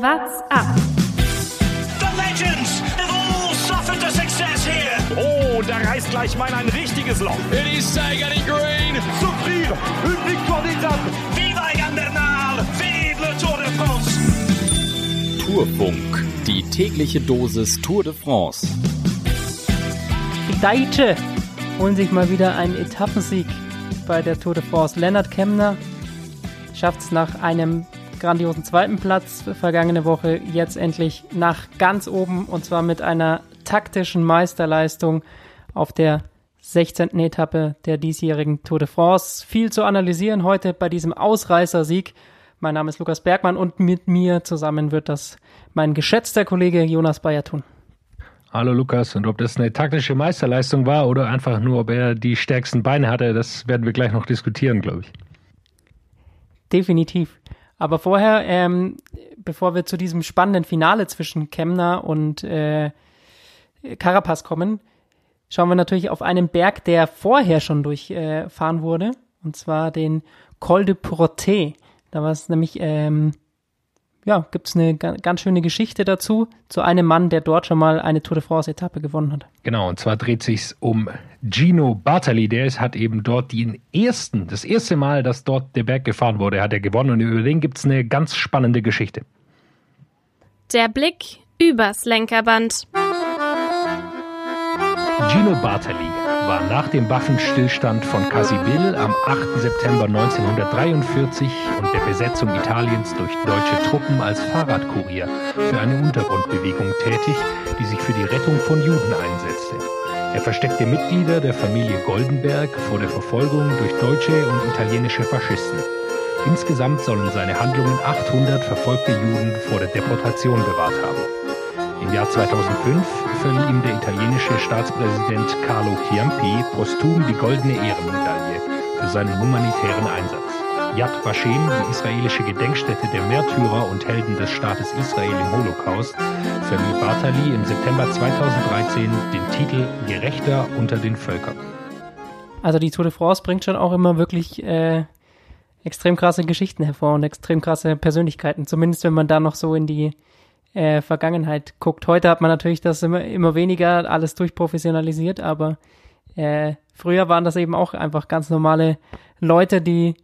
What's up? The legends have all suffered a success here. Oh, da reißt gleich mal ein richtiges Loch. It is Sagan in green. Souffrir, une victoire d'étape. Viva Egan Bernal! Vive le Tour de France! Tourfunk, die tägliche Dosis Tour de France. Die Deutsche holen sich mal wieder einen Etappensieg bei der Tour de France. Lennart Kemner schafft es nach einem grandiosen zweiten Platz vergangene Woche jetzt endlich nach ganz oben und zwar mit einer taktischen Meisterleistung auf der 16. Etappe der diesjährigen Tour de France. Viel zu analysieren heute bei diesem Ausreißersieg. Mein Name ist Lukas Bergmann und mit mir zusammen wird das mein geschätzter Kollege Jonas Bayer tun. Hallo Lukas, und ob das eine taktische Meisterleistung war oder einfach nur, ob er die stärksten Beine hatte, das werden wir gleich noch diskutieren, glaube ich. Definitiv. Aber vorher, ähm, bevor wir zu diesem spannenden Finale zwischen Kemner und äh, Carapaz kommen, schauen wir natürlich auf einen Berg, der vorher schon durchfahren äh, wurde, und zwar den Col de Porte. Da war es nämlich, ähm, ja, gibt es eine ganz schöne Geschichte dazu, zu einem Mann, der dort schon mal eine Tour de France-Etappe gewonnen hat. Genau, und zwar dreht sich um Gino Bartali. Der ist, hat eben dort den ersten, das erste Mal, dass dort der Berg gefahren wurde, hat er gewonnen. Und über den gibt es eine ganz spannende Geschichte. Der Blick übers Lenkerband. Gino Bartali war nach dem Waffenstillstand von Cassibil am 8. September 1943 und der Besetzung Italiens durch deutsche Truppen als Fahrradkurier für eine Untergrundbewegung tätig, die sich für die Rettung von Juden einsetzte. Er versteckte Mitglieder der Familie Goldenberg vor der Verfolgung durch deutsche und italienische Faschisten. Insgesamt sollen seine Handlungen 800 verfolgte Juden vor der Deportation bewahrt haben. Im Jahr 2005 verlieh ihm der italienische Staatspräsident Carlo Chiampi posthum die Goldene Ehrenmedaille für seinen humanitären Einsatz. Yad Vashem, die israelische Gedenkstätte der Märtyrer und Helden des Staates Israel im Holocaust, verlieh Bartali im September 2013 den Titel Gerechter unter den Völkern. Also die Tour de France bringt schon auch immer wirklich äh, extrem krasse Geschichten hervor und extrem krasse Persönlichkeiten. Zumindest wenn man da noch so in die äh, Vergangenheit guckt. Heute hat man natürlich das immer, immer weniger alles durchprofessionalisiert, aber äh, früher waren das eben auch einfach ganz normale Leute, die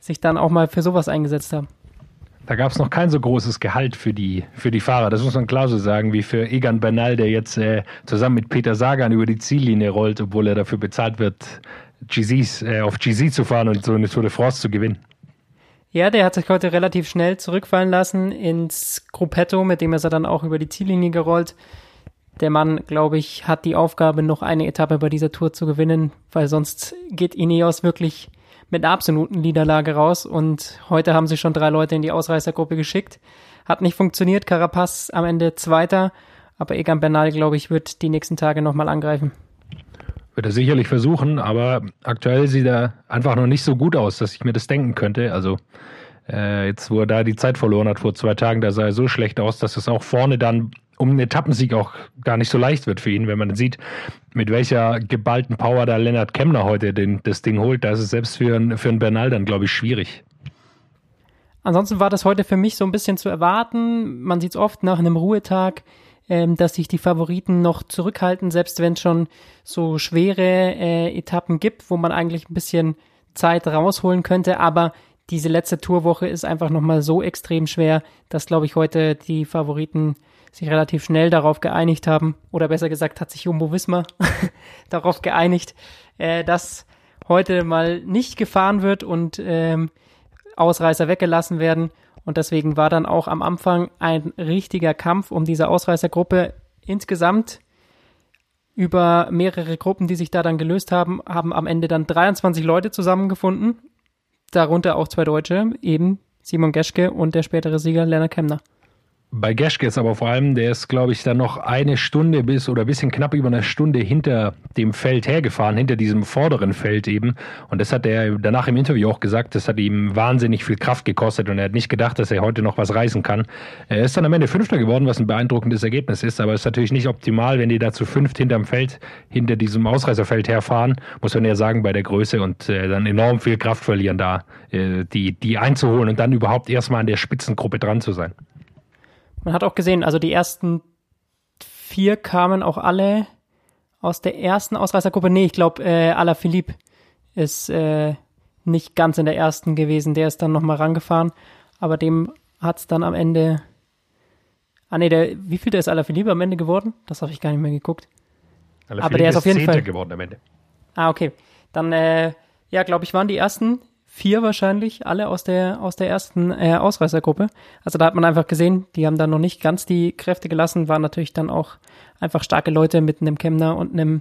sich dann auch mal für sowas eingesetzt haben. Da gab es noch kein so großes Gehalt für die, für die Fahrer, das muss man klar so sagen, wie für Egan Bernal, der jetzt äh, zusammen mit Peter Sagan über die Ziellinie rollt, obwohl er dafür bezahlt wird, GZs, äh, auf GZ zu fahren und so eine Tour de France zu gewinnen. Ja, der hat sich heute relativ schnell zurückfallen lassen ins Gruppetto, mit dem ist er dann auch über die Ziellinie gerollt. Der Mann, glaube ich, hat die Aufgabe, noch eine Etappe bei dieser Tour zu gewinnen, weil sonst geht Ineos wirklich mit einer absoluten Niederlage raus. Und heute haben sie schon drei Leute in die Ausreißergruppe geschickt. Hat nicht funktioniert. Carapaz am Ende Zweiter. Aber Egan Bernal, glaube ich, wird die nächsten Tage nochmal angreifen. Wird er sicherlich versuchen, aber aktuell sieht er einfach noch nicht so gut aus, dass ich mir das denken könnte. Also äh, jetzt, wo er da die Zeit verloren hat vor zwei Tagen, da sah er so schlecht aus, dass es auch vorne dann um einen Etappensieg auch gar nicht so leicht wird für ihn, wenn man sieht, mit welcher geballten Power da Lennart Kemner heute den, das Ding holt. Da ist es selbst für, einen, für einen Bernal dann, glaube ich, schwierig. Ansonsten war das heute für mich so ein bisschen zu erwarten. Man sieht es oft nach einem Ruhetag, ähm, dass sich die Favoriten noch zurückhalten, selbst wenn es schon so schwere äh, Etappen gibt, wo man eigentlich ein bisschen Zeit rausholen könnte. Aber diese letzte Tourwoche ist einfach nochmal so extrem schwer, dass, glaube ich, heute die Favoriten sich relativ schnell darauf geeinigt haben, oder besser gesagt hat sich Jumbo Wismar darauf geeinigt, äh, dass heute mal nicht gefahren wird und ähm, Ausreißer weggelassen werden. Und deswegen war dann auch am Anfang ein richtiger Kampf um diese Ausreißergruppe. Insgesamt über mehrere Gruppen, die sich da dann gelöst haben, haben am Ende dann 23 Leute zusammengefunden. Darunter auch zwei Deutsche, eben Simon Geschke und der spätere Sieger Lennart Kemner. Bei Geschke ist aber vor allem, der ist, glaube ich, dann noch eine Stunde bis oder ein bisschen knapp über eine Stunde hinter dem Feld hergefahren, hinter diesem vorderen Feld eben. Und das hat er danach im Interview auch gesagt, das hat ihm wahnsinnig viel Kraft gekostet und er hat nicht gedacht, dass er heute noch was reißen kann. Er ist dann am Ende Fünfter geworden, was ein beeindruckendes Ergebnis ist, aber es ist natürlich nicht optimal, wenn die da zu fünft hinterm Feld, hinter diesem Ausreißerfeld herfahren, muss man ja sagen, bei der Größe und äh, dann enorm viel Kraft verlieren, da äh, die, die einzuholen und dann überhaupt erstmal an der Spitzengruppe dran zu sein. Man hat auch gesehen, also die ersten vier kamen auch alle aus der ersten Ausreißergruppe. Nee, ich glaube, äh, Alaphilippe ist äh, nicht ganz in der ersten gewesen. Der ist dann nochmal rangefahren. Aber dem hat es dann am Ende. Ah nee, der, wie viel der ist Alaphilippe am Ende geworden? Das habe ich gar nicht mehr geguckt. Aber der ist auf jeden Zehnter Fall- geworden am Ende. Ah, okay. Dann, äh, ja, glaube ich, waren die ersten vier wahrscheinlich alle aus der, aus der ersten äh, Ausreißergruppe. Also da hat man einfach gesehen, die haben dann noch nicht ganz die Kräfte gelassen, waren natürlich dann auch einfach starke Leute mit einem Kemner und einem,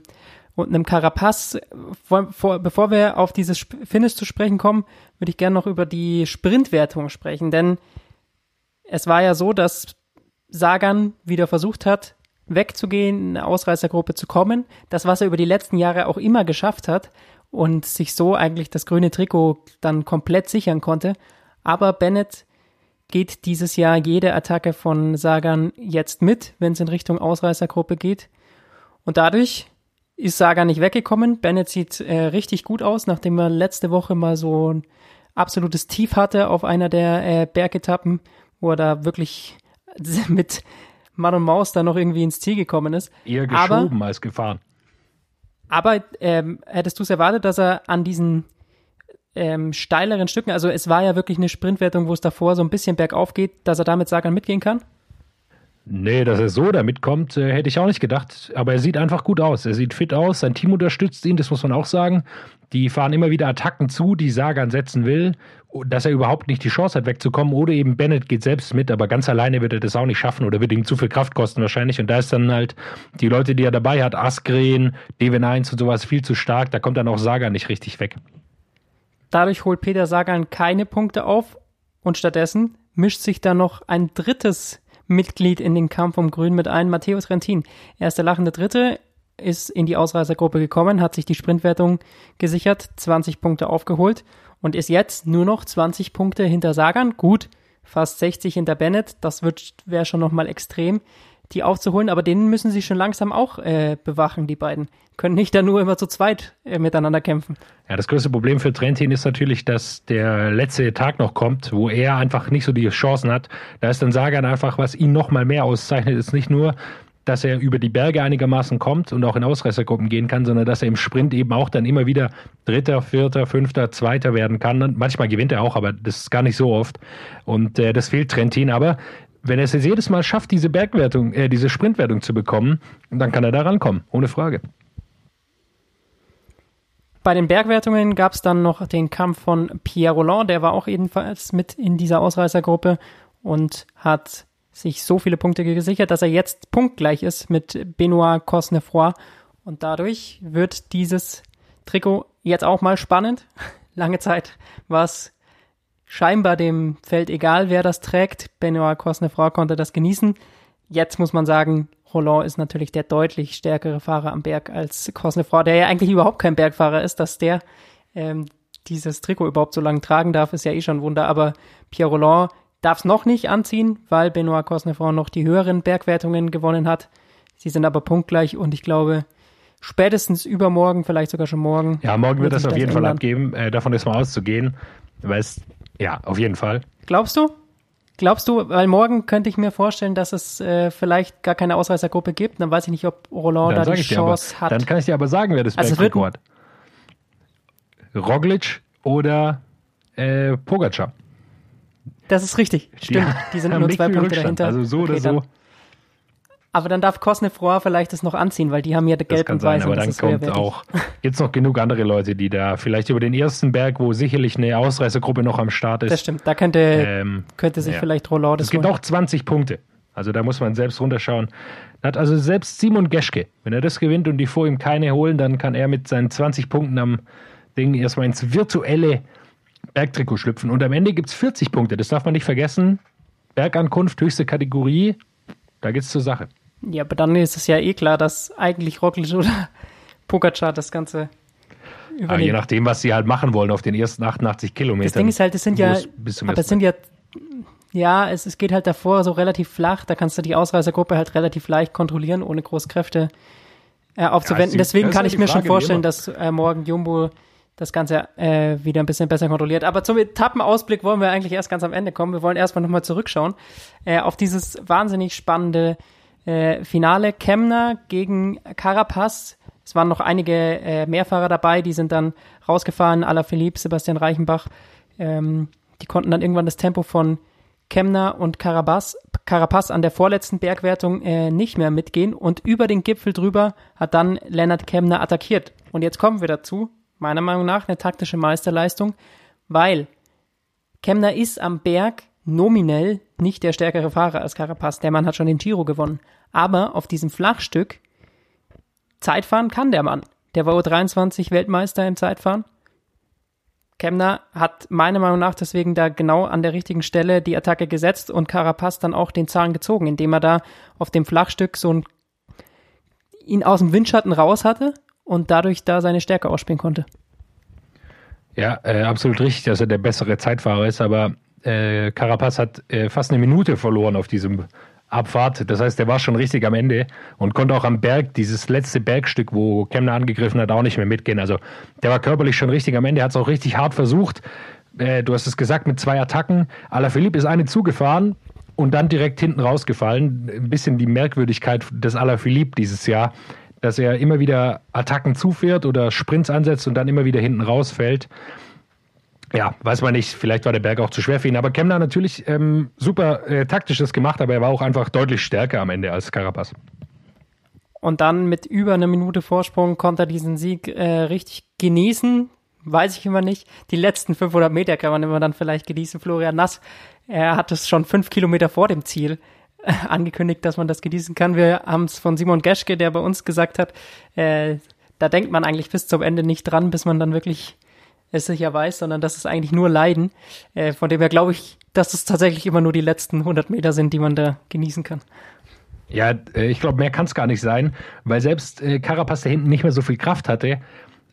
und einem Carapaz. Vor, vor, bevor wir auf dieses Finish zu sprechen kommen, würde ich gerne noch über die Sprintwertung sprechen, denn es war ja so, dass Sagan wieder versucht hat, wegzugehen, in eine Ausreißergruppe zu kommen. Das, was er über die letzten Jahre auch immer geschafft hat und sich so eigentlich das grüne Trikot dann komplett sichern konnte. Aber Bennett geht dieses Jahr jede Attacke von Sagan jetzt mit, wenn es in Richtung Ausreißergruppe geht. Und dadurch ist Sagan nicht weggekommen. Bennett sieht äh, richtig gut aus, nachdem er letzte Woche mal so ein absolutes Tief hatte auf einer der äh, Bergetappen, wo er da wirklich mit Mann und Maus da noch irgendwie ins Ziel gekommen ist. Eher Aber- geschoben als gefahren. Aber ähm, hättest du es erwartet, dass er an diesen ähm, steileren Stücken, also es war ja wirklich eine Sprintwertung, wo es davor so ein bisschen bergauf geht, dass er damit Sagan mitgehen kann? Nee, dass er so damit kommt, äh, hätte ich auch nicht gedacht. Aber er sieht einfach gut aus. Er sieht fit aus. Sein Team unterstützt ihn, das muss man auch sagen. Die fahren immer wieder Attacken zu, die Sagan setzen will, dass er überhaupt nicht die Chance hat, wegzukommen. Oder eben Bennett geht selbst mit, aber ganz alleine wird er das auch nicht schaffen oder wird ihm zu viel Kraft kosten wahrscheinlich. Und da ist dann halt die Leute, die er dabei hat, Askren, DW1 und sowas, viel zu stark. Da kommt dann auch Sagan nicht richtig weg. Dadurch holt Peter Sagan keine Punkte auf und stattdessen mischt sich da noch ein drittes Mitglied in den Kampf um Grün mit ein, Matthäus Rentin. Er ist der lachende Dritte, ist in die Ausreißergruppe gekommen, hat sich die Sprintwertung gesichert, 20 Punkte aufgeholt und ist jetzt nur noch 20 Punkte hinter Sagan. Gut, fast 60 hinter Bennett, das wäre schon nochmal extrem, die aufzuholen, aber denen müssen sie schon langsam auch äh, bewachen, die beiden. Können nicht da nur immer zu zweit äh, miteinander kämpfen. Ja, das größte Problem für Trentin ist natürlich, dass der letzte Tag noch kommt, wo er einfach nicht so die Chancen hat. Da ist dann Sagan einfach, was ihn noch mal mehr auszeichnet, ist nicht nur, dass er über die Berge einigermaßen kommt und auch in Ausreißergruppen gehen kann, sondern dass er im Sprint eben auch dann immer wieder Dritter, Vierter, Fünfter, Zweiter werden kann. Und manchmal gewinnt er auch, aber das ist gar nicht so oft. Und äh, das fehlt Trentin. Aber wenn er es jedes Mal schafft, diese Bergwertung, äh, diese Sprintwertung zu bekommen, dann kann er da rankommen, ohne Frage. Bei den Bergwertungen gab es dann noch den Kampf von Pierre Roland, der war auch ebenfalls mit in dieser Ausreißergruppe und hat sich so viele Punkte gesichert, dass er jetzt punktgleich ist mit Benoit Cosnefroy. Und dadurch wird dieses Trikot jetzt auch mal spannend. Lange Zeit war es scheinbar dem Feld egal, wer das trägt. Benoit Cosnefroy konnte das genießen. Jetzt muss man sagen, Roland ist natürlich der deutlich stärkere Fahrer am Berg als Cosnefroy, der ja eigentlich überhaupt kein Bergfahrer ist, dass der ähm, dieses Trikot überhaupt so lange tragen darf, ist ja eh schon ein Wunder. Aber Pierre Roland darf es noch nicht anziehen, weil Benoit Cosnefroy noch die höheren Bergwertungen gewonnen hat. Sie sind aber punktgleich und ich glaube, spätestens übermorgen, vielleicht sogar schon morgen. Ja, morgen wird das auf jeden Fall ändern. abgeben. Äh, davon ist mal auszugehen. Weil es, ja, auf jeden Fall. Glaubst du? Glaubst du, weil morgen könnte ich mir vorstellen, dass es äh, vielleicht gar keine Ausreißergruppe gibt. Dann weiß ich nicht, ob Roland Dann, da die dir aber, Chance hat. dann kann ich dir aber sagen, wer das Also hat. Roglic oder äh, Pogacar. Das ist richtig. Stimmt. Die sind haben nur zwei Punkte dahinter. Also so Okay, oder so, Aber dann darf Cosnefroy vielleicht das noch anziehen, weil die haben ja das gelb und sein. weiß Aber und das dann kommt auch jetzt noch genug andere Leute, die da vielleicht über den ersten Berg, wo sicherlich eine Ausreißergruppe noch am Start ist. Das stimmt. Da könnte, Ähm, könnte sich ja. vielleicht Roland das Es gibt holen. auch 20 Punkte. Also da muss man selbst runterschauen. Hat also selbst Simon Geschke, wenn er das gewinnt und die vor ihm keine holen, dann kann er mit seinen 20 Punkten am Ding erstmal ins virtuelle Bergtrikot schlüpfen. Und am Ende gibt es 40 Punkte. Das darf man nicht vergessen. Bergankunft, höchste Kategorie. Da geht's zur Sache. Ja, aber dann ist es ja eh klar, dass eigentlich Roglic oder Pogacar das Ganze je übernehmen. nachdem, was sie halt machen wollen auf den ersten 88 Kilometern. Das Ding ist halt, es sind ja, es bis zum aber ersten sind ja, ja, es, es geht halt davor so relativ flach, da kannst du die Ausreißergruppe halt relativ leicht kontrollieren, ohne Großkräfte äh, aufzuwenden. die- Deswegen das kann ich mir schon Frage, wie vorstellen, dass äh, morgen Jumbo das Ganze äh, wieder ein bisschen besser kontrolliert. Aber zum Etappenausblick wollen wir eigentlich erst ganz am Ende kommen. Wir wollen erstmal nochmal zurückschauen äh, auf dieses wahnsinnig spannende äh, Finale. Kemner gegen Carapaz. Es waren noch einige äh, Mehrfahrer dabei, die sind dann rausgefahren. Alaphilippe, Sebastian Reichenbach. Ähm, die konnten dann irgendwann das Tempo von Kemner und Carapaz, Carapaz an der vorletzten Bergwertung äh, nicht mehr mitgehen und über den Gipfel drüber hat dann Lennart Kemner attackiert. Und jetzt kommen wir dazu meiner Meinung nach eine taktische Meisterleistung, weil Kemner ist am Berg nominell nicht der stärkere Fahrer als Carapaz. Der Mann hat schon den Giro gewonnen. Aber auf diesem Flachstück Zeitfahren kann der Mann. Der war U23 Weltmeister im Zeitfahren. Kemner hat meiner Meinung nach deswegen da genau an der richtigen Stelle die Attacke gesetzt und Carapaz dann auch den Zahn gezogen, indem er da auf dem Flachstück so ein ihn aus dem Windschatten raus hatte und dadurch da seine Stärke ausspielen konnte. Ja, äh, absolut richtig, dass er der bessere Zeitfahrer ist, aber äh, Carapaz hat äh, fast eine Minute verloren auf diesem Abfahrt. Das heißt, er war schon richtig am Ende und konnte auch am Berg, dieses letzte Bergstück, wo Kemner angegriffen hat, auch nicht mehr mitgehen. Also der war körperlich schon richtig am Ende, hat es auch richtig hart versucht. Äh, du hast es gesagt, mit zwei Attacken. Alaphilippe ist eine zugefahren und dann direkt hinten rausgefallen. Ein bisschen die Merkwürdigkeit des Alaphilippe dieses Jahr dass er immer wieder Attacken zufährt oder Sprints ansetzt und dann immer wieder hinten rausfällt. Ja, weiß man nicht, vielleicht war der Berg auch zu schwer für ihn, aber Kemner natürlich ähm, super äh, taktisches gemacht, aber er war auch einfach deutlich stärker am Ende als Carapaz. Und dann mit über einer Minute Vorsprung konnte er diesen Sieg äh, richtig genießen. Weiß ich immer nicht. Die letzten 500 Meter kann man immer dann vielleicht genießen. Florian Nass, er hat es schon fünf Kilometer vor dem Ziel angekündigt, dass man das genießen kann. Wir haben es von Simon Geschke, der bei uns gesagt hat, äh, da denkt man eigentlich bis zum Ende nicht dran, bis man dann wirklich es sicher weiß, sondern das ist eigentlich nur Leiden. Äh, von dem her glaube ich, dass es tatsächlich immer nur die letzten 100 Meter sind, die man da genießen kann. Ja, äh, ich glaube, mehr kann es gar nicht sein, weil selbst äh, Carapaz, der hinten nicht mehr so viel Kraft hatte,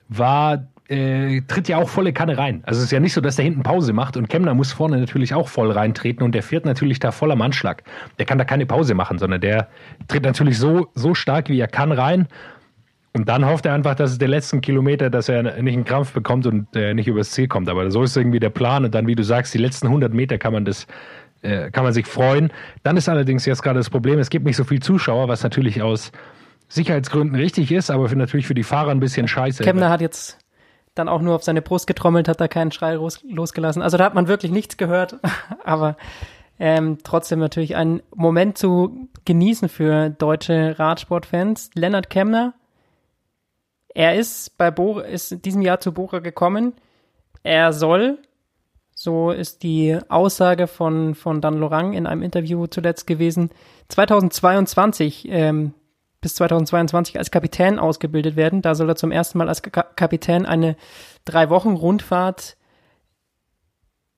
war äh, tritt ja auch volle Kanne rein. Also es ist ja nicht so, dass der hinten Pause macht und Kemner muss vorne natürlich auch voll reintreten und der fährt natürlich da voller Mannschlag. Der kann da keine Pause machen, sondern der tritt natürlich so, so stark wie er kann rein und dann hofft er einfach, dass es der letzten Kilometer, dass er nicht einen Krampf bekommt und äh, nicht übers Ziel kommt. Aber so ist irgendwie der Plan und dann, wie du sagst, die letzten 100 Meter kann man das äh, kann man sich freuen. Dann ist allerdings jetzt gerade das Problem, es gibt nicht so viel Zuschauer, was natürlich aus Sicherheitsgründen richtig ist, aber für, natürlich für die Fahrer ein bisschen scheiße. Kemner hat jetzt dann auch nur auf seine Brust getrommelt, hat da keinen Schrei los, losgelassen. Also da hat man wirklich nichts gehört, aber ähm, trotzdem natürlich ein Moment zu genießen für deutsche Radsportfans. Lennart Kemner, er ist bei Bora, ist in diesem Jahr zu Bora gekommen. Er soll, so ist die Aussage von, von Dan Lorang in einem Interview zuletzt gewesen, 2022 ähm, bis 2022 als Kapitän ausgebildet werden. Da soll er zum ersten Mal als Ka Kapitän eine drei Wochen Rundfahrt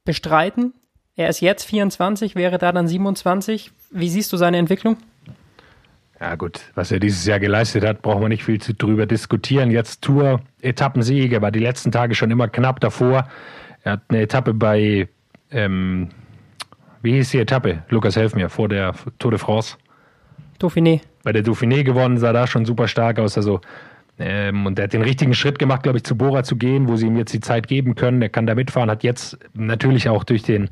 bestreiten. Er ist jetzt 24, wäre da dann 27. Wie siehst du seine Entwicklung? Ja gut, was er dieses Jahr geleistet hat, brauchen wir nicht viel zu drüber diskutieren. Jetzt Tour, Etappensiege, war die letzten Tage schon immer knapp davor. Er hat eine Etappe bei, ähm, wie hieß die Etappe? Lukas, helf mir, vor der Tour de France. Dauphiné. Bei der Dauphiné gewonnen, sah da schon super stark aus. Also, ähm, und er hat den richtigen Schritt gemacht, glaube ich, zu Bora zu gehen, wo sie ihm jetzt die Zeit geben können. Er kann da mitfahren, hat jetzt natürlich auch durch den,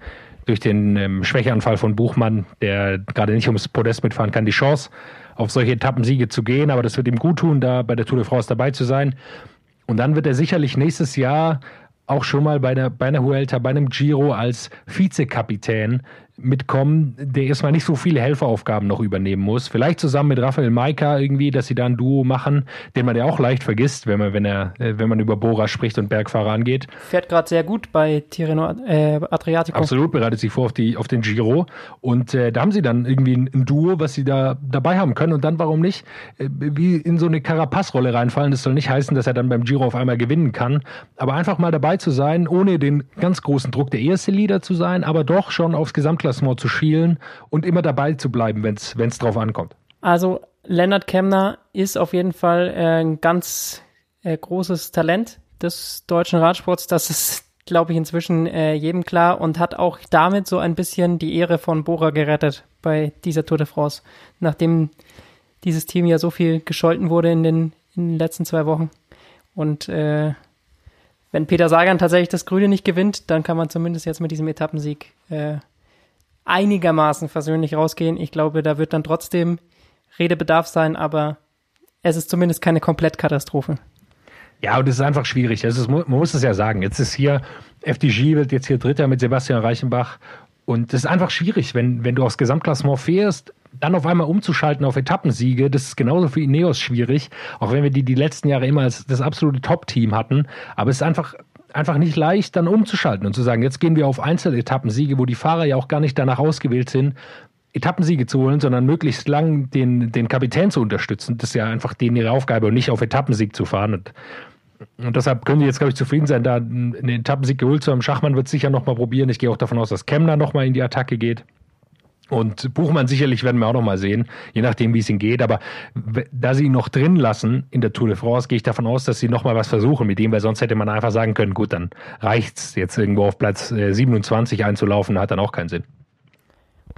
durch den ähm, Schwächeanfall von Buchmann, der gerade nicht ums Podest mitfahren kann, die Chance, auf solche Etappensiege zu gehen. Aber das wird ihm gut tun, da bei der Tour de France dabei zu sein. Und dann wird er sicherlich nächstes Jahr auch schon mal bei einer, bei einer Huelta, bei einem Giro als Vizekapitän mitkommen, der erstmal nicht so viele Helferaufgaben noch übernehmen muss. Vielleicht zusammen mit Raphael Maika irgendwie, dass sie da ein Duo machen, den man ja auch leicht vergisst, wenn man, wenn er, äh, wenn man über Bora spricht und Bergfahrer angeht. Fährt gerade sehr gut bei Tirreno äh, Adriatico. Absolut, bereitet sich vor auf, die, auf den Giro. Und äh, da haben sie dann irgendwie ein, ein, Duo, was sie da dabei haben können. Und dann, warum nicht, äh, wie in so eine Carapaz-Rolle reinfallen. Das soll nicht heißen, dass er dann beim Giro auf einmal gewinnen kann. Aber einfach mal dabei zu sein, ohne den ganz großen Druck der erste Leader zu sein, aber doch schon aufs Gesamtklassement Klassement zu schielen und immer dabei zu bleiben, wenn es drauf ankommt. Also Leonard Kemner ist auf jeden Fall äh, ein ganz äh, großes Talent des deutschen Radsports. Das ist, glaube ich, inzwischen äh, jedem klar und hat auch damit so ein bisschen die Ehre von Bora gerettet bei dieser Tour de France, nachdem dieses Team ja so viel gescholten wurde in den, in den letzten zwei Wochen. Und äh, wenn Peter Sagan tatsächlich das Grüne nicht gewinnt, dann kann man zumindest jetzt mit diesem Etappensieg äh, einigermaßen versöhnlich rausgehen. Ich glaube, da wird dann trotzdem Redebedarf sein, aber es ist zumindest keine Komplettkatastrophe. Ja, und es ist einfach schwierig. Es ist, man muss es ja sagen. Jetzt ist hier, FDG wird jetzt hier Dritter mit Sebastian Reichenbach. Und es ist einfach schwierig, wenn, wenn du aufs Gesamtklassement fährst, dann auf einmal umzuschalten auf Etappensiege. Das ist genauso für Ineos schwierig. Auch wenn wir die die letzten Jahre immer als das absolute Top-Team hatten. Aber es ist einfach, einfach nicht leicht, dann umzuschalten und zu sagen, jetzt gehen wir auf Einzeletappensiege, wo die Fahrer ja auch gar nicht danach ausgewählt sind, Etappensiege zu holen, sondern möglichst lang den, den Kapitän zu unterstützen. Das ist ja einfach denen ihre Aufgabe und nicht auf Etappensieg zu fahren. Und, und deshalb können die jetzt, glaube ich, zufrieden sein, da einen Etappensieg geholt zu haben. Schachmann wird sicher nochmal probieren. Ich gehe auch davon aus, dass Kemner nochmal in die Attacke geht. Und Buchmann sicherlich werden wir auch nochmal sehen, je nachdem, wie es ihm geht. Aber da sie ihn noch drin lassen in der Tour de France, gehe ich davon aus, dass sie nochmal was versuchen mit ihm, weil sonst hätte man einfach sagen können, gut, dann reicht's jetzt irgendwo auf Platz 27 äh, einzulaufen, hat dann auch keinen Sinn.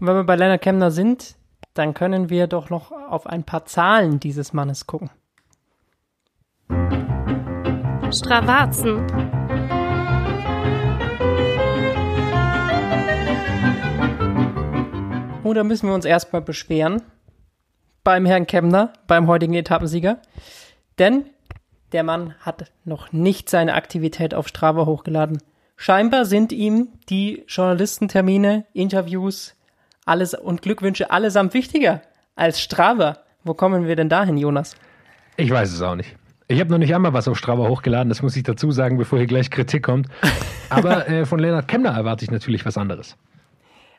Und wenn wir bei Leonard Kemner sind, dann können wir doch noch auf ein paar Zahlen dieses Mannes gucken. Stravazen. Oh, da müssen wir uns erstmal beschweren beim Herrn Kemner, beim heutigen Etappensieger. Denn der Mann hat noch nicht seine Aktivität auf Strava hochgeladen. Scheinbar sind ihm die Journalistentermine, Interviews, alles und Glückwünsche allesamt wichtiger als Strava. Wo kommen wir denn dahin, Jonas? Ich weiß es auch nicht. Ich habe noch nicht einmal was auf Strava hochgeladen, das muss ich dazu sagen, bevor hier gleich Kritik kommt. Aber äh, von Lennart Kemner erwarte ich natürlich was anderes.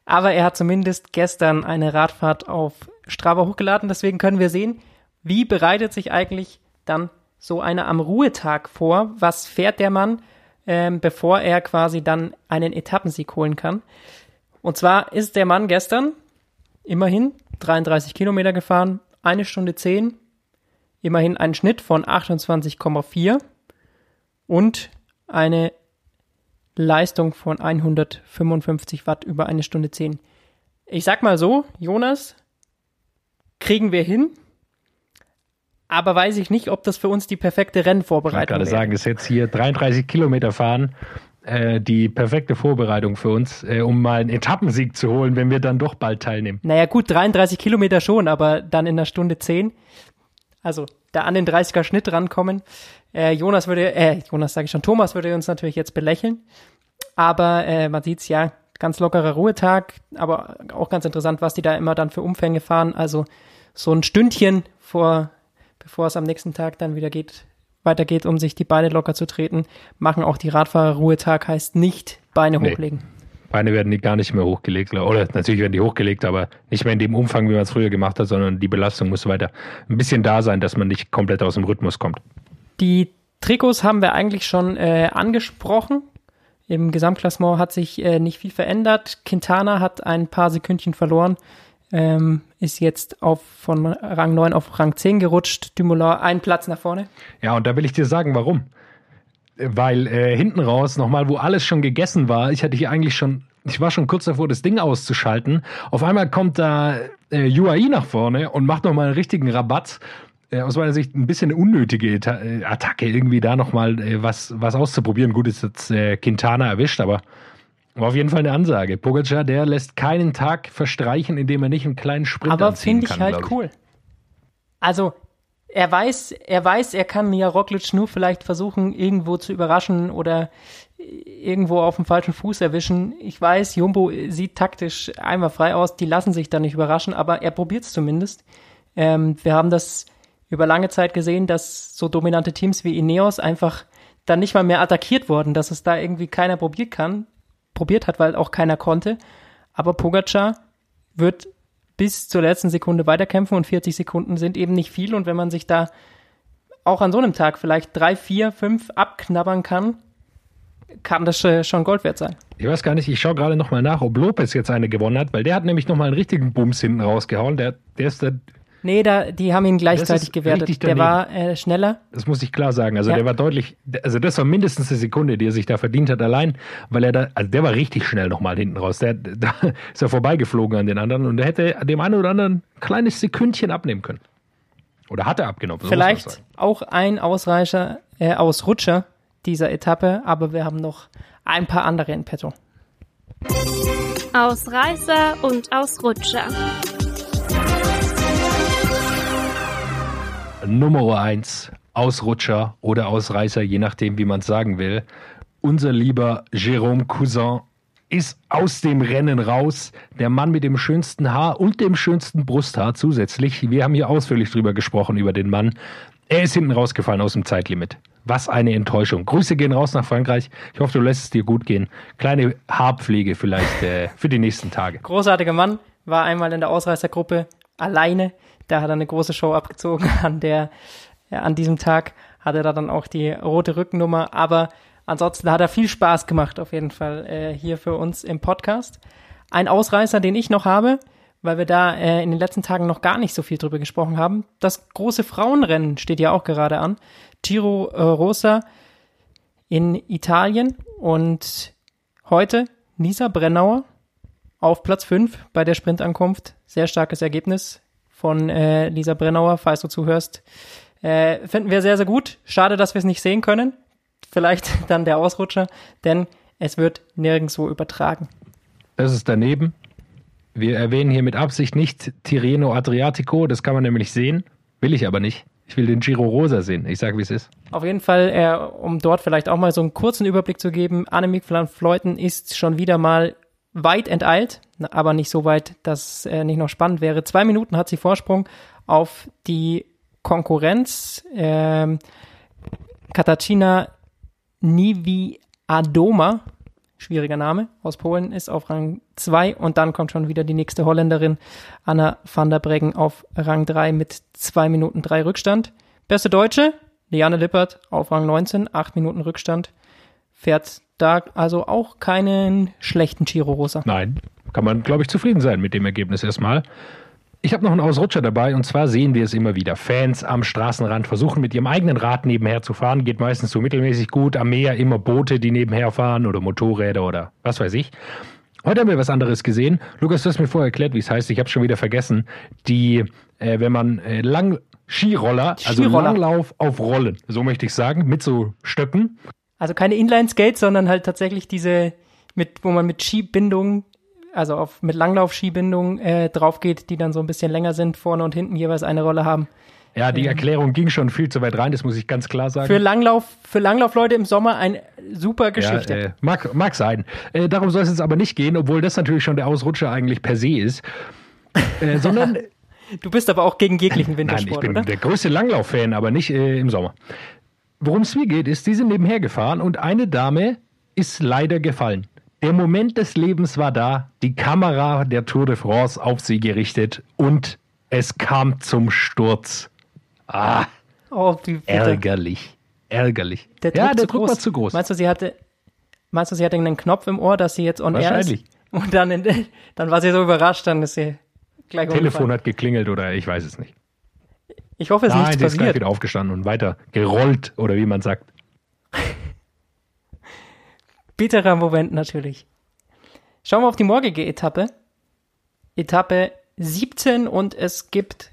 Aber er hat zumindest gestern eine Radfahrt auf Strava hochgeladen. Deswegen können wir sehen, wie bereitet sich eigentlich dann so einer am Ruhetag vor? Was fährt der Mann, ähm, bevor er quasi dann einen Etappensieg holen kann? Und zwar ist der Mann gestern immerhin 33 Kilometer gefahren, eine Stunde 10, immerhin einen Schnitt von 28,4 und eine Leistung von 155 Watt über eine Stunde 10. Ich sag mal so, Jonas, kriegen wir hin. Aber weiß ich nicht, ob das für uns die perfekte Rennvorbereitung ist. Ich gerade sagen, ist jetzt hier 33 Kilometer fahren, äh, die perfekte Vorbereitung für uns, äh, um mal einen Etappensieg zu holen, wenn wir dann doch bald teilnehmen. Naja, gut, 33 Kilometer schon, aber dann in einer Stunde 10. Also da an den 30er Schnitt rankommen. Äh, Jonas würde, äh, Jonas sage ich schon, Thomas würde uns natürlich jetzt belächeln. Aber äh, man sieht's ja, ganz lockerer Ruhetag, aber auch ganz interessant, was die da immer dann für Umfänge fahren. Also so ein Stündchen vor, bevor es am nächsten Tag dann wieder geht, weitergeht, um sich die Beine locker zu treten, machen auch die Radfahrer Ruhetag, heißt nicht Beine nee. hochlegen. Beine werden gar nicht mehr hochgelegt. Oder natürlich werden die hochgelegt, aber nicht mehr in dem Umfang, wie man es früher gemacht hat, sondern die Belastung muss weiter ein bisschen da sein, dass man nicht komplett aus dem Rhythmus kommt. Die Trikots haben wir eigentlich schon äh, angesprochen. Im Gesamtklassement hat sich äh, nicht viel verändert. Quintana hat ein paar Sekündchen verloren, ähm, ist jetzt auf, von Rang 9 auf Rang 10 gerutscht. Dumoulin einen Platz nach vorne. Ja, und da will ich dir sagen, warum. Weil äh, hinten raus, nochmal, wo alles schon gegessen war, ich hatte hier eigentlich schon, ich war schon kurz davor, das Ding auszuschalten. Auf einmal kommt da äh, UAE nach vorne und macht nochmal einen richtigen Rabatt äh, aus meiner Sicht ein bisschen eine unnötige äh, Attacke, irgendwie da nochmal äh, was, was auszuprobieren. Gut, ist jetzt äh, Quintana erwischt, aber war auf jeden Fall eine Ansage. Pogacar, der lässt keinen Tag verstreichen, indem er nicht einen kleinen Sprint Aber finde ich halt ich. cool. Also, er weiß, er weiß, er kann ja Roglic nur vielleicht versuchen, irgendwo zu überraschen oder irgendwo auf dem falschen Fuß erwischen. Ich weiß, Jumbo sieht taktisch einmal frei aus, die lassen sich da nicht überraschen, aber er probiert es zumindest. Ähm, wir haben das über lange Zeit gesehen, dass so dominante Teams wie Ineos einfach dann nicht mal mehr attackiert wurden, dass es da irgendwie keiner probiert kann, probiert hat, weil auch keiner konnte. Aber Pogacar wird bis zur letzten Sekunde weiterkämpfen und 40 Sekunden sind eben nicht viel. Und wenn man sich da auch an so einem Tag vielleicht drei, vier, fünf abknabbern kann, kann das schon Gold wert sein. Ich weiß gar nicht, ich schaue gerade nochmal nach, ob Lopez jetzt eine gewonnen hat, weil der hat nämlich nochmal einen richtigen Bums hinten rausgehauen. Der, der ist da Nee, da, die haben ihn gleichzeitig gewertet. Der war äh, schneller. Das muss ich klar sagen. Also ja. der war deutlich, also das war mindestens eine Sekunde, die er sich da verdient hat, allein, weil er da, also der war richtig schnell nochmal hinten raus. Der, da ist er vorbeigeflogen an den anderen und der hätte dem einen oder anderen ein kleines Sekündchen abnehmen können. Oder hat er abgenommen. Vielleicht auch ein Ausreicher, äh, Ausrutscher dieser Etappe, aber wir haben noch ein paar andere in petto. Ausreißer und Ausrutscher. Nummer eins, Ausrutscher oder Ausreißer, je nachdem, wie man es sagen will. Unser lieber Jérôme Cousin ist aus dem Rennen raus. Der Mann mit dem schönsten Haar und dem schönsten Brusthaar zusätzlich. Wir haben hier ausführlich drüber gesprochen, über den Mann. Er ist hinten rausgefallen aus dem Zeitlimit. Was eine Enttäuschung. Grüße gehen raus nach Frankreich. Ich hoffe, du lässt es dir gut gehen. Kleine Haarpflege vielleicht äh, für die nächsten Tage. Großartiger Mann, war einmal in der Ausreißergruppe alleine. Da hat er eine große Show abgezogen an der, an diesem Tag hatte er dann auch die rote Rückennummer, aber ansonsten hat er viel Spaß gemacht auf jeden Fall äh, hier für uns im Podcast. Ein Ausreißer, den ich noch habe, weil wir da äh, in den letzten Tagen noch gar nicht so viel drüber gesprochen haben. Das große Frauenrennen steht ja auch gerade an. Giro äh, Rosa in Italien und heute Nisa Brennauer auf Platz 5 bei der Sprintankunft. Sehr starkes Ergebnis von äh, Lisa Brennauer, falls du zuhörst. Äh, finden wir sehr, sehr gut. Schade, dass wir es nicht sehen können. Vielleicht dann der Ausrutscher, denn es wird nirgendwo übertragen. Das ist daneben. Wir erwähnen hier mit Absicht nicht Tirreno Adriatico, das kann man nämlich sehen. Will ich aber nicht. Ich will den Giro Rosa sehen. Ich sage, wie es ist. Auf jeden Fall, äh, um dort vielleicht auch mal so einen kurzen Überblick zu geben, Annemiek van Fleuten ist schon wieder mal weit enteilt, aber nicht so weit, dass äh, nicht noch spannend wäre. Zwei Minuten hat sie Vorsprung auf die Konkurrenz. Ähm, Katarzyna Niwiadoma, schwieriger Name, aus Polen, ist auf Rang 2 und dann kommt schon wieder die nächste Holländerin, Anna van der Breggen, auf Rang 3 mit 2 Minuten 3 Rückstand. Beste Deutsche, Liane Lippert auf Rang 19, 8 Minuten Rückstand, fährt da also auch keinen schlechten Giro Rosa. Nein, kann man, glaube ich, zufrieden sein mit dem Ergebnis erstmal. Ich habe noch einen Ausrutscher dabei und zwar sehen wir es immer wieder. Fans am Straßenrand versuchen mit ihrem eigenen Rad nebenher zu fahren, geht meistens so mittelmäßig gut. Am Meer immer Boote, die nebenher fahren oder Motorräder oder was weiß ich. Heute haben wir was anderes gesehen. Lukas, du hast mir vorher erklärt, wie es heißt. Ich habe schon wieder vergessen. Die, äh, wenn man äh, lang Skiroller, also Skiroller. Langlauf auf Rollen, so möchte ich sagen, mit so Stöcken. Also keine Inline-Skates, sondern halt tatsächlich diese, mit, wo man mit Skibindung, also auf, mit Langlauf-Skibindung äh, drauf geht, die dann so ein bisschen länger sind, vorne und hinten jeweils eine Rolle haben. Ja, die Erklärung ging schon viel zu weit rein, das muss ich ganz klar sagen. Für Langlauf, für Langlaufleute im Sommer eine super Geschichte. Ja, äh, mag, mag sein. Äh, darum soll es jetzt aber nicht gehen, obwohl das natürlich schon der Ausrutscher eigentlich per se ist. Äh, sondern, du bist aber auch gegen jeglichen nein, ich Wintersport, bin oder? der größte Langlauf-Fan, aber nicht äh, im Sommer. Worum es mir geht, ist, die sind nebenher gefahren und eine Dame ist leider gefallen. Der Moment des Lebens war da, die Kamera der Tour de France auf sie gerichtet und es kam zum Sturz. Ah, Oh, ärgerlich. Ärgerlich. Der ja, der Druck groß. war zu groß. Meinst du, sie hatte, meinst du, sie hatte einen Knopf im Ohr, dass sie jetzt on air ist? Wahrscheinlich. Und dann, in, dann war sie so überrascht, dann ist sie gleich Telefon umgefallen. hat geklingelt oder ich weiß es nicht. Ich hoffe, es ist Nein, nichts sie ist gleich passiert. wieder aufgestanden und weiter gerollt oder wie man sagt. bitterer Moment natürlich. Schauen wir auf die morgige Etappe. Etappe 17 und es gibt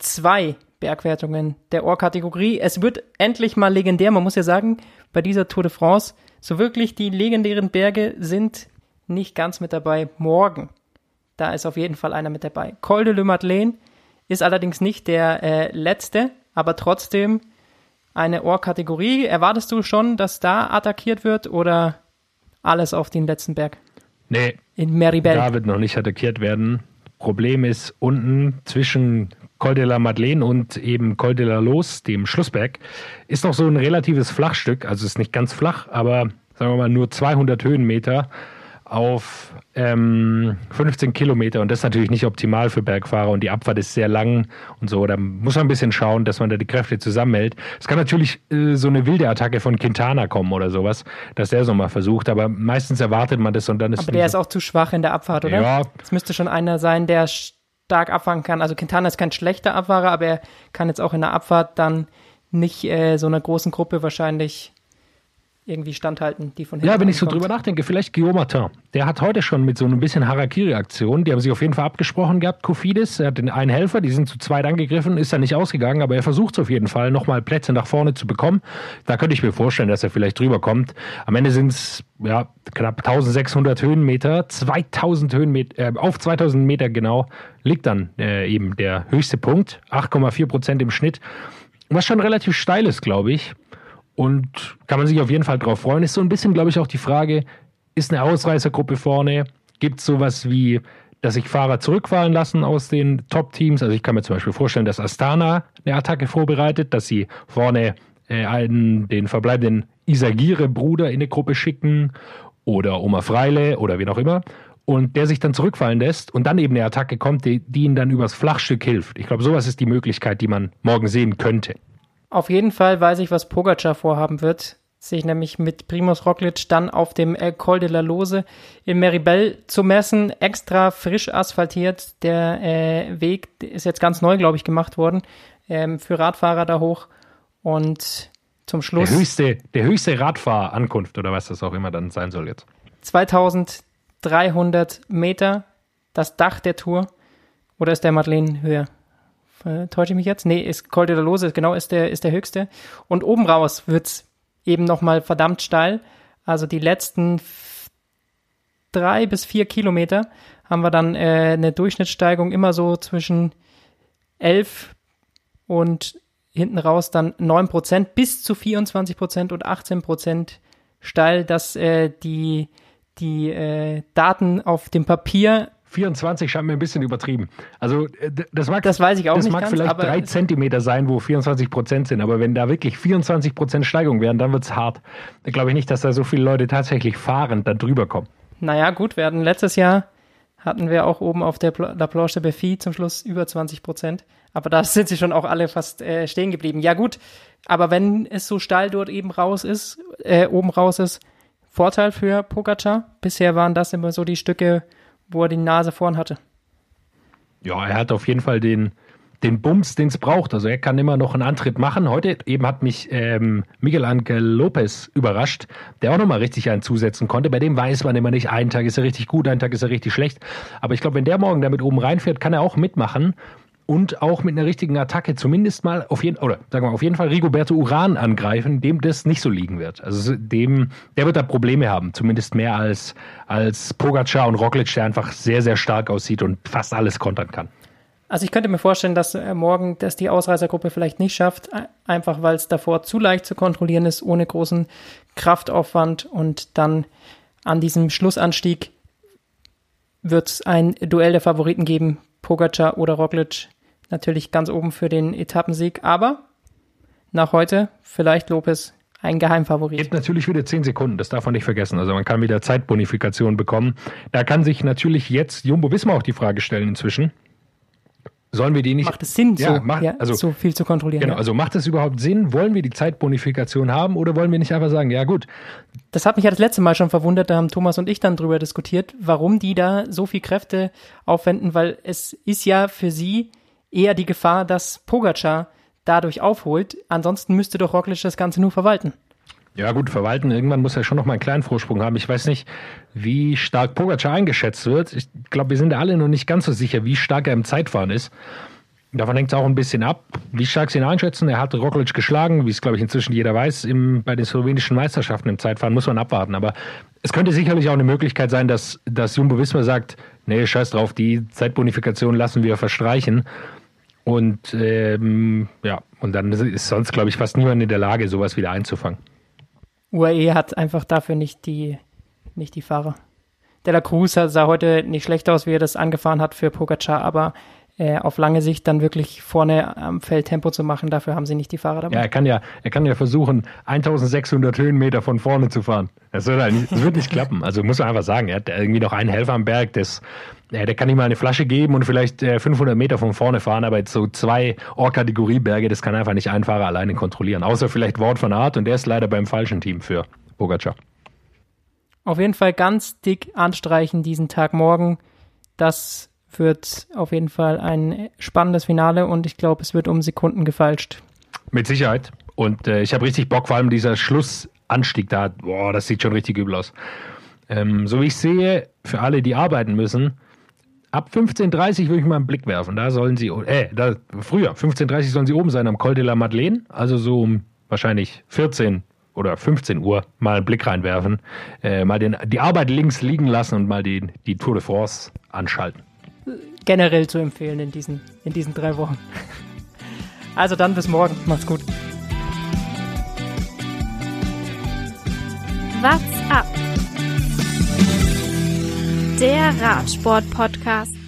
zwei Bergwertungen der Ohr-Kategorie. Es wird endlich mal legendär. Man muss ja sagen, bei dieser Tour de France, so wirklich die legendären Berge sind nicht ganz mit dabei. Morgen, da ist auf jeden Fall einer mit dabei. Col de Le Madeleine ist allerdings nicht der äh, letzte, aber trotzdem eine Ohr-Kategorie. Erwartest du schon, dass da attackiert wird oder alles auf den letzten Berg? Nee, In Meribel. da wird noch nicht attackiert werden. Problem ist unten zwischen Col de la Madeleine und eben Col de la Los, dem Schlussberg, ist noch so ein relatives Flachstück. Also es ist nicht ganz flach, aber sagen wir mal nur 200 Höhenmeter auf ähm, 15 Kilometer. Und das ist natürlich nicht optimal für Bergfahrer. Und die Abfahrt ist sehr lang und so. Da muss man ein bisschen schauen, dass man da die Kräfte zusammenhält. Es kann natürlich äh, so eine wilde Attacke von Quintana kommen oder sowas, dass der so mal versucht. Aber meistens erwartet man das und dann ist Aber der ist auch zu schwach in der Abfahrt, oder? Ja. Es müsste schon einer sein, der stark abfahren kann. Also Quintana ist kein schlechter Abfahrer, aber er kann jetzt auch in der Abfahrt dann nicht äh, so einer großen Gruppe wahrscheinlich irgendwie standhalten, die von hinten Ja, wenn ich so drüber nachdenke, vielleicht Guillaume Martin. Der hat heute schon mit so ein bisschen Harakiri-Aktion, die haben sich auf jeden Fall abgesprochen gehabt, Kofidis, er hat den einen Helfer, die sind zu zweit angegriffen, ist ja nicht ausgegangen, aber er versucht es auf jeden Fall, nochmal Plätze nach vorne zu bekommen. Da könnte ich mir vorstellen, dass er vielleicht drüber kommt. Am Ende sind es ja, knapp 1600 Höhenmeter, 2000 Höhenmeter, äh, auf 2000 Meter genau, liegt dann äh, eben der höchste Punkt, 8,4 Prozent im Schnitt. Was schon relativ steil ist, glaube ich. Und kann man sich auf jeden Fall drauf freuen. Ist so ein bisschen, glaube ich, auch die Frage, ist eine Ausreißergruppe vorne? Gibt es sowas wie, dass sich Fahrer zurückfallen lassen aus den Top-Teams? Also ich kann mir zum Beispiel vorstellen, dass Astana eine Attacke vorbereitet, dass sie vorne äh, einen, den verbleibenden Isagire-Bruder in eine Gruppe schicken oder Oma Freile oder wen auch immer und der sich dann zurückfallen lässt und dann eben eine Attacke kommt, die, die ihn dann übers Flachstück hilft. Ich glaube, sowas ist die Möglichkeit, die man morgen sehen könnte. Auf jeden Fall weiß ich, was Pogacar vorhaben wird, sich nämlich mit Primus Roglic dann auf dem El Col de la Lose in Meribel zu messen, extra frisch asphaltiert. Der äh, Weg ist jetzt ganz neu, glaube ich, gemacht worden ähm, für Radfahrer da hoch und zum Schluss. Der höchste, der höchste Radfahrankunft oder was das auch immer dann sein soll jetzt. 2300 Meter, das Dach der Tour. Oder ist der Madeleine höher? Äh, täusche ich mich jetzt? Nee, ist Col de la Lose, genau, ist der, ist der höchste. Und oben raus wird's eben nochmal verdammt steil. Also die letzten drei bis vier Kilometer haben wir dann äh, eine Durchschnittssteigung immer so zwischen 11 und hinten raus dann 9 Prozent bis zu 24 Prozent und 18 Prozent steil, dass äh, die, die äh, Daten auf dem Papier 24 scheint mir ein bisschen übertrieben. Also äh, das mag, das weiß ich auch das nicht mag ganz, vielleicht drei Zentimeter sein, wo 24 Prozent sind, aber wenn da wirklich 24 Prozent Steigung wären, dann wird es hart. Da glaube ich nicht, dass da so viele Leute tatsächlich fahrend dann drüber kommen. Naja, gut, wir hatten letztes Jahr hatten wir auch oben auf der La Planche de Beffy zum Schluss über 20 Prozent. Aber da sind sie schon auch alle fast äh, stehen geblieben. Ja gut, aber wenn es so steil dort eben raus ist, äh, oben raus ist, Vorteil für Pogacar. Bisher waren das immer so die Stücke, wo er die Nase vorn hatte. Ja, er hat auf jeden Fall den, den Bums, den es braucht. Also er kann immer noch einen Antritt machen. Heute eben hat mich ähm, Miguel Angel Lopez überrascht, der auch nochmal richtig einen zusetzen konnte. Bei dem weiß man immer nicht, einen Tag ist er richtig gut, einen Tag ist er richtig schlecht. Aber ich glaube, wenn der morgen damit oben reinfährt, kann er auch mitmachen und auch mit einer richtigen Attacke zumindest mal auf jeden oder sagen wir auf jeden Fall Rigoberto Uran angreifen, dem das nicht so liegen wird. Also dem der wird da Probleme haben, zumindest mehr als als Pogacar und Roglic, der einfach sehr sehr stark aussieht und fast alles kontern kann. Also ich könnte mir vorstellen, dass äh, morgen dass die Ausreißergruppe vielleicht nicht schafft, einfach weil es davor zu leicht zu kontrollieren ist, ohne großen Kraftaufwand und dann an diesem Schlussanstieg wird es ein Duell der Favoriten geben, Pogacar oder Roglic natürlich ganz oben für den Etappensieg, aber nach heute vielleicht Lopez ein Geheimfavorit. Gibt natürlich wieder 10 Sekunden, das darf man nicht vergessen. Also man kann wieder Zeitbonifikation bekommen. Da kann sich natürlich jetzt Jumbo Wismar auch die Frage stellen inzwischen. Sollen wir die nicht. Macht es Sinn, ja, so, macht, ja, also, so viel zu kontrollieren? Genau, ja. also macht es überhaupt Sinn? Wollen wir die Zeitbonifikation haben oder wollen wir nicht einfach sagen, ja gut? Das hat mich ja das letzte Mal schon verwundert, da haben Thomas und ich dann drüber diskutiert, warum die da so viel Kräfte aufwenden, weil es ist ja für sie eher die Gefahr, dass Pogacar dadurch aufholt. Ansonsten müsste doch Roglic das Ganze nur verwalten. Ja gut, verwalten. Irgendwann muss er schon noch mal einen kleinen Vorsprung haben. Ich weiß nicht, wie stark Pogacar eingeschätzt wird. Ich glaube, wir sind alle noch nicht ganz so sicher, wie stark er im Zeitfahren ist. Davon hängt es auch ein bisschen ab, wie stark sie ihn einschätzen. Er hat Roglic geschlagen, wie es, glaube ich, inzwischen jeder weiß, im, bei den slowenischen Meisterschaften im Zeitfahren muss man abwarten. Aber es könnte sicherlich auch eine Möglichkeit sein, dass, dass Jumbo Wismar sagt, nee, scheiß drauf, die Zeitbonifikation lassen wir verstreichen. Und ähm, ja, und dann ist sonst, glaube ich, fast niemand in der Lage, sowas wieder einzufangen. UAE hat einfach dafür nicht die, nicht die Fahrer. De La Cruz sah heute nicht schlecht aus, wie er das angefahren hat für Pogacar, aber äh, auf lange Sicht dann wirklich vorne am Feld Tempo zu machen, dafür haben sie nicht die Fahrer dabei. Ja, er kann ja, er kann ja versuchen, 1600 Höhenmeter von vorne zu fahren. Das wird, halt nicht, das wird nicht klappen. Also muss man einfach sagen, er hat irgendwie noch einen Helfer am Berg, das, äh, der kann ihm mal eine Flasche geben und vielleicht äh, 500 Meter von vorne fahren, aber jetzt so zwei Or-Kategorie-Berge, das kann einfach nicht ein Fahrer alleine kontrollieren. Außer vielleicht Wort von Art und der ist leider beim falschen Team für Pogacar. Auf jeden Fall ganz dick anstreichen diesen Tag morgen. Das wird auf jeden Fall ein spannendes Finale und ich glaube, es wird um Sekunden gefalscht. Mit Sicherheit. Und äh, ich habe richtig Bock, vor allem dieser Schluss Anstieg da, boah, das sieht schon richtig übel aus. Ähm, so wie ich sehe, für alle, die arbeiten müssen, ab 15.30 würde ich mal einen Blick werfen. Da sollen sie, äh, da, früher, 15.30 sollen sie oben sein am Col de la Madeleine, also so um wahrscheinlich 14 oder 15 Uhr mal einen Blick reinwerfen, äh, mal den, die Arbeit links liegen lassen und mal die, die Tour de France anschalten. Generell zu empfehlen in diesen, in diesen drei Wochen. Also dann bis morgen. Macht's gut. What's up? Der Radsport-Podcast.